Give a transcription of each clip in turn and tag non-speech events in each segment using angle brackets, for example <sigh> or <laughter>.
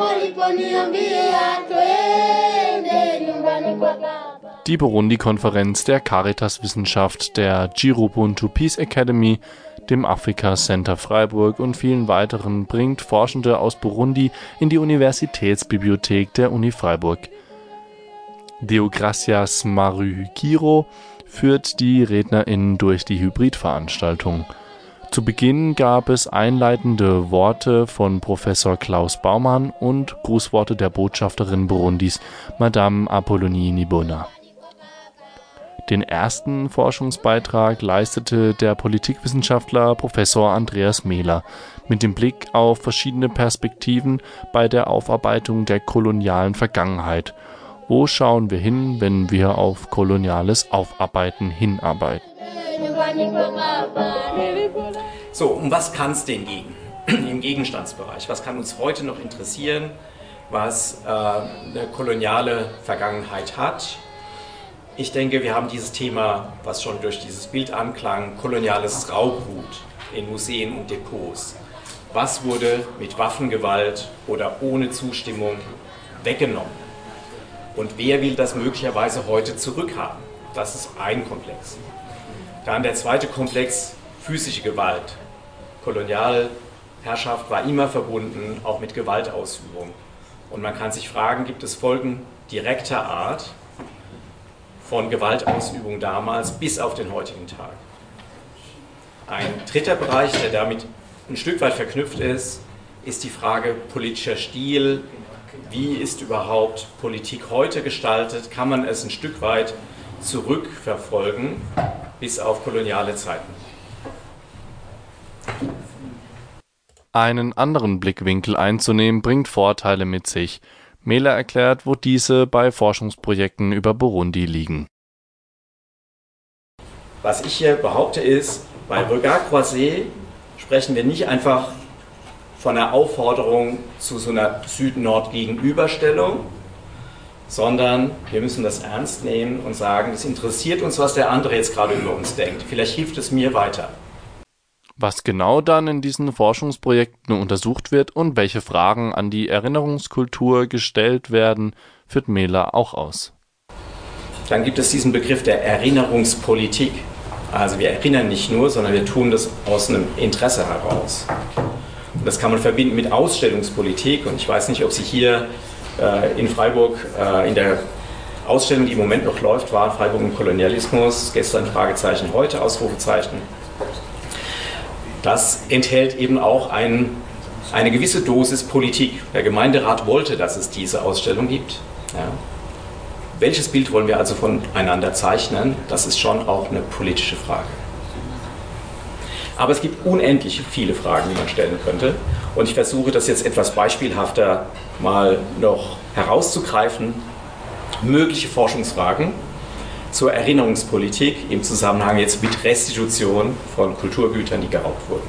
waliponiambia twende nyumbani kwa baba. Die Burundi-Konferenz der Caritas-Wissenschaft, der Girobuntu Peace Academy, dem Afrika Center Freiburg und vielen weiteren bringt Forschende aus Burundi in die Universitätsbibliothek der Uni Freiburg. Deogracias Maruhikiro führt die RednerInnen durch die Hybridveranstaltung. Zu Beginn gab es einleitende Worte von Professor Klaus Baumann und Grußworte der Botschafterin Burundis, Madame Apollonie Nibona. Den ersten Forschungsbeitrag leistete der Politikwissenschaftler Professor Andreas Mehler mit dem Blick auf verschiedene Perspektiven bei der Aufarbeitung der kolonialen Vergangenheit. Wo schauen wir hin, wenn wir auf koloniales Aufarbeiten hinarbeiten? So, um was kann es denn gehen <clears throat> im Gegenstandsbereich? Was kann uns heute noch interessieren, was äh, eine koloniale Vergangenheit hat? Ich denke, wir haben dieses Thema, was schon durch dieses Bild anklang, koloniales Raubgut in Museen und Depots. Was wurde mit Waffengewalt oder ohne Zustimmung weggenommen? Und wer will das möglicherweise heute zurückhaben? Das ist ein Komplex. Dann der zweite Komplex, physische Gewalt. Kolonialherrschaft war immer verbunden auch mit Gewaltausübung. Und man kann sich fragen, gibt es Folgen direkter Art von Gewaltausübung damals bis auf den heutigen Tag? Ein dritter Bereich, der damit ein Stück weit verknüpft ist, ist die Frage politischer Stil. Wie ist überhaupt Politik heute gestaltet? Kann man es ein Stück weit zurückverfolgen bis auf koloniale Zeiten? Einen anderen Blickwinkel einzunehmen bringt Vorteile mit sich. Mehler erklärt, wo diese bei Forschungsprojekten über Burundi liegen. Was ich hier behaupte ist, bei Regard Croisé sprechen wir nicht einfach von einer Aufforderung zu so einer Süd-Nord-Gegenüberstellung, sondern wir müssen das ernst nehmen und sagen, es interessiert uns, was der andere jetzt gerade über uns denkt. Vielleicht hilft es mir weiter. Was genau dann in diesen Forschungsprojekten untersucht wird und welche Fragen an die Erinnerungskultur gestellt werden, führt Mehler auch aus. Dann gibt es diesen Begriff der Erinnerungspolitik. Also wir erinnern nicht nur, sondern wir tun das aus einem Interesse heraus. Und das kann man verbinden mit Ausstellungspolitik. Und ich weiß nicht, ob Sie hier in Freiburg äh, in der Ausstellung, die im Moment noch läuft, war Freiburg im Kolonialismus, gestern Fragezeichen, heute Ausrufezeichen. Das enthält eben auch ein, eine gewisse Dosis Politik. Der Gemeinderat wollte, dass es diese Ausstellung gibt. Ja. Welches Bild wollen wir also voneinander zeichnen? Das ist schon auch eine politische Frage. Aber es gibt unendlich viele Fragen, die man stellen könnte. Und ich versuche das jetzt etwas beispielhafter mal noch herauszugreifen. Mögliche Forschungsfragen zur Erinnerungspolitik im Zusammenhang jetzt mit Restitution von Kulturgütern, die geraubt wurden.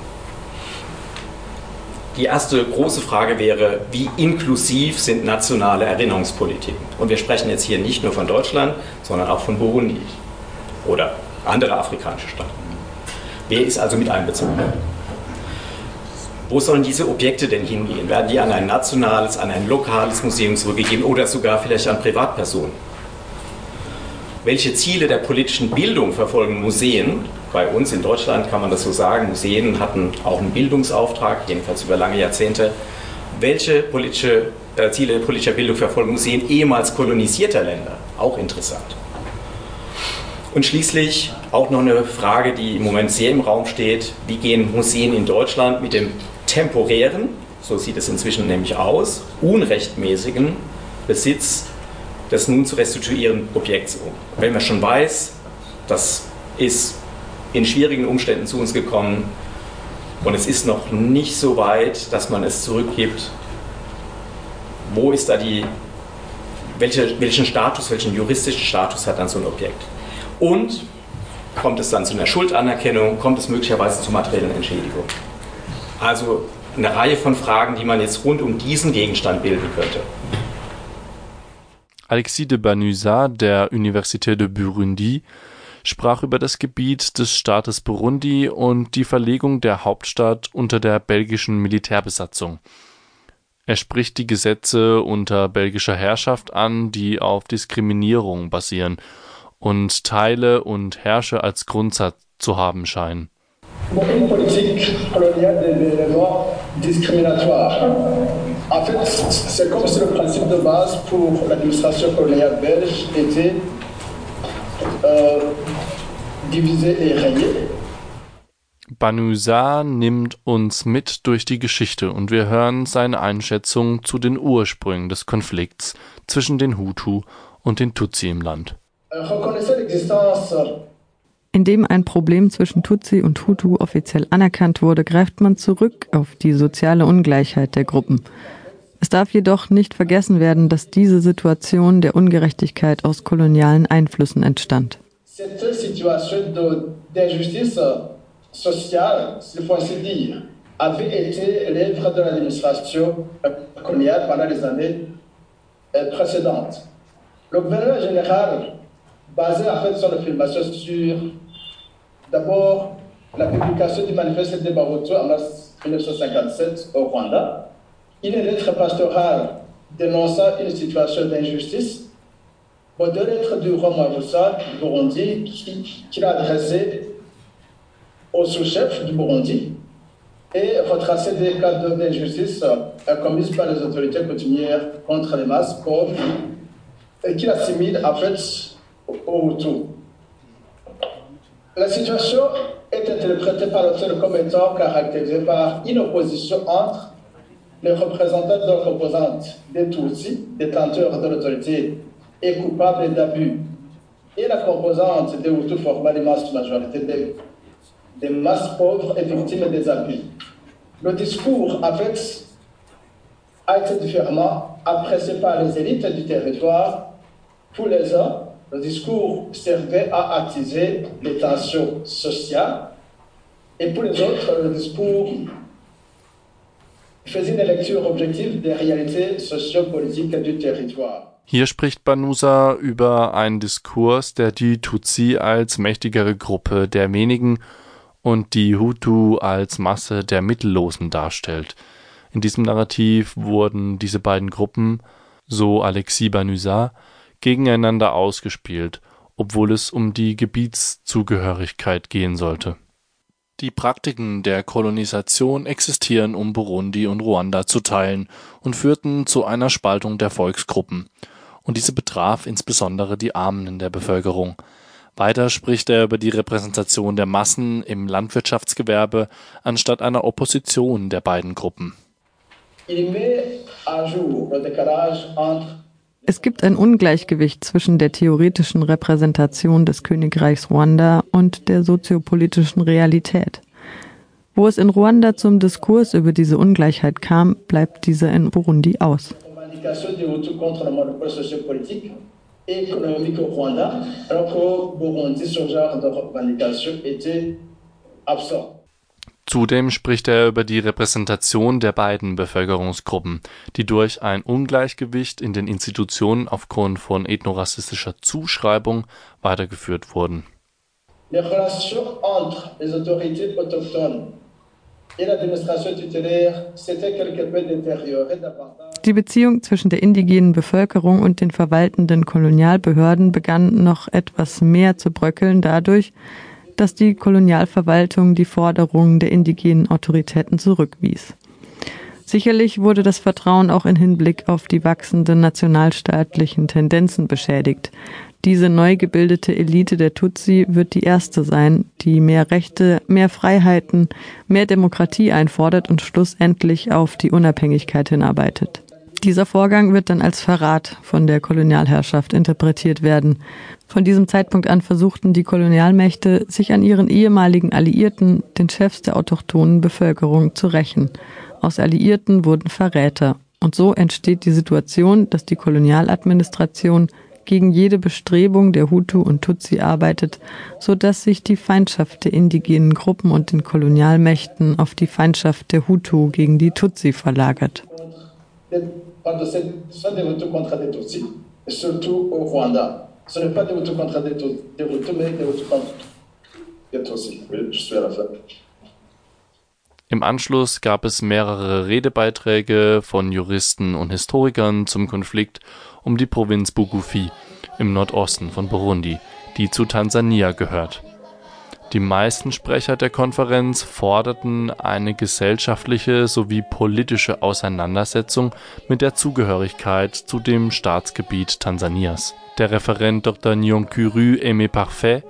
Die erste große Frage wäre, wie inklusiv sind nationale Erinnerungspolitiken? Und wir sprechen jetzt hier nicht nur von Deutschland, sondern auch von Burundi oder andere afrikanische Staaten. Wer ist also mit einbezogen? Wo sollen diese Objekte denn hingehen? Werden die an ein nationales, an ein lokales Museum zurückgegeben oder sogar vielleicht an Privatpersonen? Welche Ziele der politischen Bildung verfolgen Museen? Bei uns in Deutschland kann man das so sagen. Museen hatten auch einen Bildungsauftrag, jedenfalls über lange Jahrzehnte. Welche politische, äh, Ziele politischer Bildung verfolgen Museen ehemals kolonisierter Länder? Auch interessant. Und schließlich auch noch eine Frage, die im Moment sehr im Raum steht. Wie gehen Museen in Deutschland mit dem temporären, so sieht es inzwischen nämlich aus, unrechtmäßigen Besitz des nun zu restituierenden Objekts um? Wenn man schon weiß, das ist in schwierigen Umständen zu uns gekommen und es ist noch nicht so weit, dass man es zurückgibt, wo ist da die, welche, welchen Status, welchen juristischen Status hat dann so ein Objekt? Und kommt es dann zu einer Schuldanerkennung, kommt es möglicherweise zur materiellen Entschädigung? Also eine Reihe von Fragen, die man jetzt rund um diesen Gegenstand bilden könnte. Alexis de Banusa der Université de Burundi sprach über das Gebiet des Staates Burundi und die Verlegung der Hauptstadt unter der belgischen Militärbesatzung. Er spricht die Gesetze unter belgischer Herrschaft an, die auf Diskriminierung basieren und Teile und herrsche als Grundsatz zu haben scheinen. Une politique coloniale des, des lois discriminatoires. En fait, c'est comme si le principe de base pour l'administration coloniale belge était euh, diviser et régner. Banusa nimmt uns mit durch die Geschichte und wir hören seine Einschätzung zu den Ursprüngen des Konflikts zwischen den Hutu und den Tutsi im Land. Reconnaissant l'existence Indem ein Problem zwischen Tutsi und Hutu offiziell anerkannt wurde, greift man zurück auf die soziale Ungleichheit der Gruppen. Es darf jedoch nicht vergessen werden, dass diese Situation der Ungerechtigkeit aus kolonialen Einflüssen entstand. euh. Le gouvernement général, basé en fait sur l'affirmation sur d'abord la publication du manifeste de Baroto en mars 1957 au Rwanda, une lettre pastorale dénonçant une situation d'injustice Bon, deux lettres du roi Mavusa du Burundi qui- qu'il a adressées au sous-chef du Burundi et retracé des cas d'injustice euh, commises par les autorités coutumières contre les masses pauvres et qu'il assimile en fait au Hutu. La situation est interprétée par l'auteur comme étant caractérisée par une opposition entre les représentants de la composante des Tutsis, détenteurs de l'autorité et coupables d'abus, et la composante des Hutus formant l'immense majorité des, des masses pauvres et victimes des abus. Le discours, a été différemment apprécié par les élites du territoire. Pour les uns, le discours servait à attiser les tensions sociales, et pour les autres, le discours faisait une lecture objective des réalités sociopolitiques du territoire. Hier spricht Banusa über einen Diskurs, der die Tutsi als mächtigere Gruppe der wenigen und die Hutu als Masse der Mittellosen darstellt. In diesem Narrativ wurden diese beiden Gruppen, so Alexis Banusa, gegeneinander ausgespielt, obwohl es um die Gebietszugehörigkeit gehen sollte. Die Praktiken der Kolonisation existieren, um Burundi und Ruanda zu teilen und führten zu einer Spaltung der Volksgruppen. Und diese betraf insbesondere die Armen in der Bevölkerung. Weiter spricht er über die Repräsentation der Massen im Landwirtschaftsgewerbe anstatt einer Opposition der beiden Gruppen. Il met à jour le décalage entre Es gibt ein Ungleichgewicht zwischen der theoretischen Repräsentation des Königreichs Ruanda und der soziopolitischen Realität. Wo es in Ruanda zum Diskurs über diese Ungleichheit kam, bleibt dieser in Burundi aus. Burundi. Zudem spricht er über die Repräsentation der beiden Bevölkerungsgruppen, die durch ein Ungleichgewicht in den Institutionen aufgrund von ethnorassistischer Zuschreibung weitergeführt wurden. Les relations entre les autorités autochtones et l'administration tutélaire s'étaient quelque peu détériorées davantage. Die Beziehung zwischen der indigenen Bevölkerung und den verwaltenden Kolonialbehörden begann noch etwas mehr zu bröckeln dadurch, dass die Kolonialverwaltung die Forderungen der indigenen Autoritäten zurückwies. Sicherlich wurde das Vertrauen auch in Hinblick auf die wachsenden nationalstaatlichen Tendenzen beschädigt. Diese neu gebildete Elite der Tutsi wird die erste sein, die mehr Rechte, mehr Freiheiten, mehr Demokratie einfordert und schlussendlich auf die Unabhängigkeit hinarbeitet. Dieser Vorgang wird dann als Verrat von der Kolonialherrschaft interpretiert werden. Von diesem Zeitpunkt an versuchten die Kolonialmächte, sich an ihren ehemaligen Alliierten, den Chefs der autochthonen Bevölkerung, zu rächen. Aus Alliierten wurden Verräter. Und so entsteht die Situation, dass die Kolonialadministration gegen jede Bestrebung der Hutu und Tutsi arbeitet, so dass sich die Feindschaft der indigenen Gruppen und den Kolonialmächten auf die Feindschaft der Hutu gegen die Tutsi verlagert. Des- Pardon, c'est- ce sont des Hutus contre des Tutsis, surtout au. Ce n'est pas des contre des Hutus, mais des. Oui, je suis à la fin. Im Anschluss gab es mehrere Redebeiträge von Juristen und Historikern zum Konflikt um die Provinz Bugufi im Nordosten von Burundi, die zu Tansania gehört. Die meisten Sprecher der Konferenz forderten eine gesellschaftliche sowie politische Auseinandersetzung mit der Zugehörigkeit zu dem Staatsgebiet Tansanias. Der Referent Dr. Nyonkuru Aimé Parfait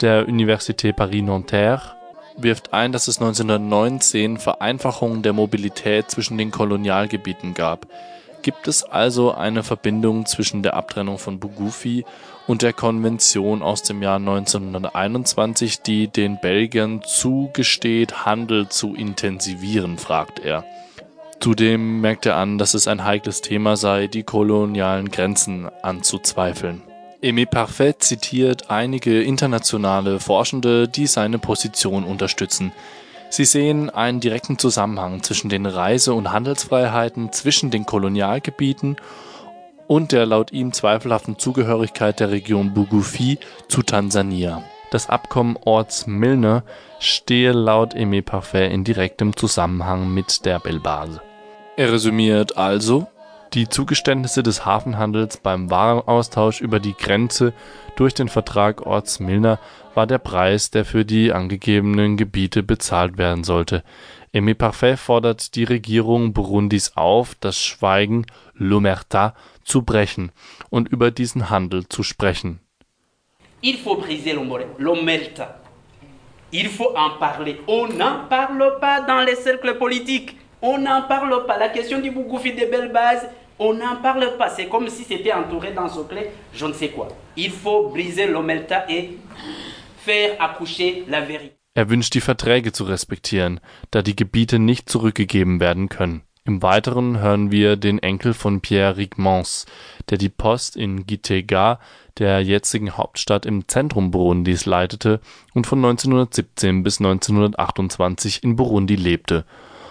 der Université Paris-Nanterre wirft ein, dass es 1919 Vereinfachungen der Mobilität zwischen den Kolonialgebieten gab. Gibt es also eine Verbindung zwischen der Abtrennung von Bugufi und der Konvention aus dem Jahr 1921, die den Belgiern zugesteht, Handel zu intensivieren, fragt er. Zudem merkt er an, dass es ein heikles Thema sei, die kolonialen Grenzen anzuzweifeln. Aimé Parfait zitiert einige internationale Forschende, die seine Position unterstützen. Sie sehen einen direkten Zusammenhang zwischen den Reise- und Handelsfreiheiten zwischen den Kolonialgebieten der laut ihm zweifelhaften Zugehörigkeit der Region Bugufi zu Tansania. Das Abkommen Orts-Milne stehe laut Aimé Parfait in direktem Zusammenhang mit der Belbase. Er resümiert also, die Zugeständnisse des Hafenhandels beim Warenaustausch über die Grenze durch den Vertrag Orts-Milner war der Preis, der für die angegebenen Gebiete bezahlt werden sollte. Parfait fordert die Regierung Burundis auf, das Schweigen l'omerta zu brechen und über diesen Handel zu sprechen. Il faut briser l'omerta. Il faut en parler. On n'en parle pas dans les cercles politiques. On n'en parle pas. La question du Bougoufi des belles bases, on n'en parle pas. C'est comme si c'était entouré dans ce je ne sais quoi. Il faut briser l'omelta et faire accoucher la vérité. Er wünscht die Verträge zu respektieren, da die Gebiete nicht zurückgegeben werden können. Im Weiteren hören wir den Enkel von Pierre Rigmans, der die Post in Gitega, der jetzigen Hauptstadt im Zentrum Burundis, leitete und von 1917 bis 1928 in Burundi lebte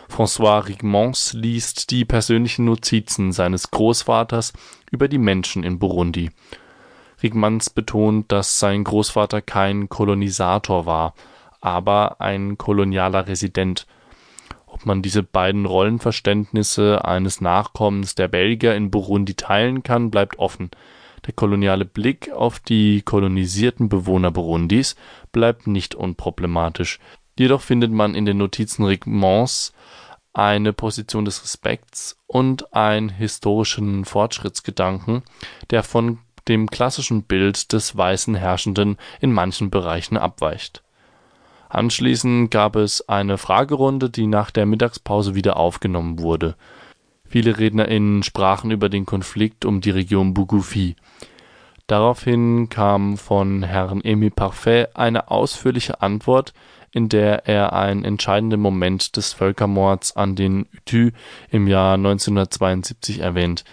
François Rigmons liest die persönlichen Notizen seines Großvaters über die Menschen in Burundi. Rigmans betont, dass sein Großvater kein Kolonisator war, aber ein kolonialer Resident. Ob man diese beiden Rollenverständnisse eines Nachkommens der Belgier in Burundi teilen kann, bleibt offen. Der koloniale Blick auf die kolonisierten Bewohner Burundis bleibt nicht unproblematisch. Jedoch findet man in den Notizen Rigmons eine Position des Respekts und einen historischen Fortschrittsgedanken, der von dem klassischen Bild des weißen Herrschenden in manchen Bereichen abweicht. Anschließend gab es eine Fragerunde, die nach der Mittagspause wieder aufgenommen wurde. Viele RednerInnen sprachen über den Konflikt um die Region Bugufi. Daraufhin kam von Herrn Emi Parfait eine ausführliche Antwort, in der er einen entscheidenden Moment des Völkermords an den Hutu im Jahr 1972 erwähnt.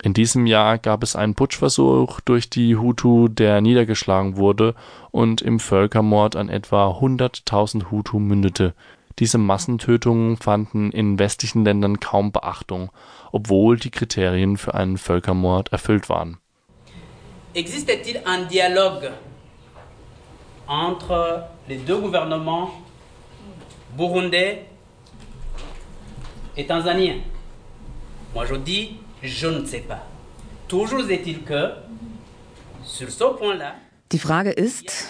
In diesem Jahr gab es einen Putschversuch durch die Hutu, der niedergeschlagen wurde und im Völkermord an etwa 100.000 Hutu mündete. Diese Massentötungen fanden in westlichen Ländern kaum Beachtung, obwohl die Kriterien für einen Völkermord erfüllt waren. Existe-t-il un dialogue entre les deux gouvernements burundais et tanzaniens Moi je dis, je ne sais pas. Toujours est-il que, sur ce point-là, Die Frage ist,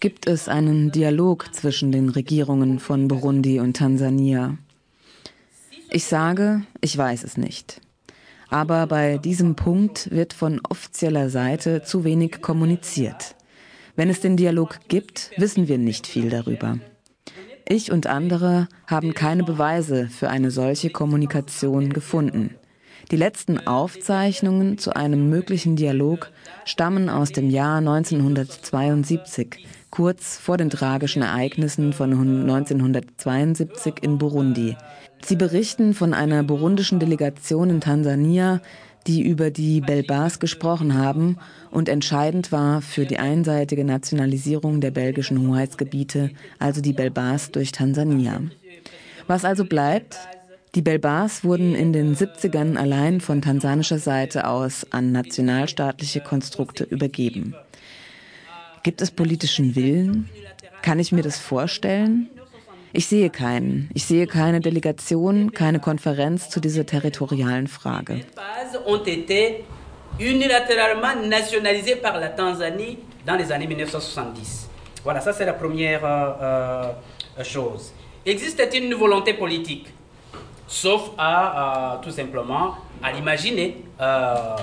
gibt es einen Dialog zwischen den Regierungen von Burundi und Tansania? Ich sage, ich weiß es nicht. Aber bei diesem Punkt wird von offizieller Seite zu wenig kommuniziert. Wenn es den Dialog gibt, wissen wir nicht viel darüber. Ich und andere haben keine Beweise für eine solche Kommunikation gefunden. Die letzten Aufzeichnungen zu einem möglichen Dialog stammen aus dem Jahr 1972, kurz vor den tragischen Ereignissen von 1972 in Burundi. Sie berichten von einer burundischen Delegation in Tansania, die über die Belbas gesprochen haben und entscheidend war für die einseitige Nationalisierung der belgischen Hoheitsgebiete, also die Belbas durch Tansania. Was also bleibt? Die Belbars wurden in den 70ern allein von tansanischer Seite aus an nationalstaatliche Konstrukte übergeben. Gibt es politischen Willen? Kann ich mir das vorstellen? Ich sehe keinen. Ich sehe keine Delegation, keine Konferenz zu dieser territorialen Frage. unilatéralement nationalisés par la Tanzanie dans les années 1970. Voilà, ça c'est la première euh, euh, chose. Existe-t-il une volonté politique Sauf à, euh, tout simplement, à l'imaginer. Euh,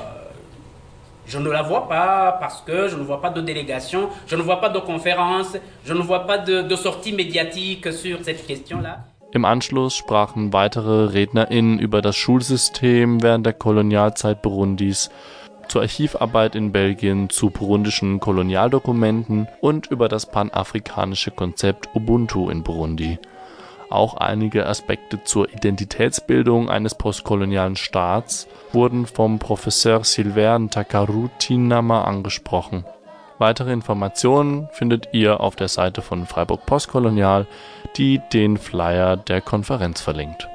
je ne la vois pas parce que je ne vois pas de délégation, je ne vois pas de conférence, je ne vois pas de, de sortie médiatique sur cette question-là. Im Anschluss sprachen weitere RednerInnen über das Schulsystem während der Kolonialzeit Burundis, zur Archivarbeit in Belgien, zu burundischen Kolonialdokumenten und über das panafrikanische Konzept Ubuntu in Burundi. Auch einige Aspekte zur Identitätsbildung eines postkolonialen Staats wurden vom Professor Sylvain Takarutinama angesprochen. Weitere Informationen findet ihr auf der Seite von Freiburg Postkolonial, die den Flyer der Konferenz verlinkt.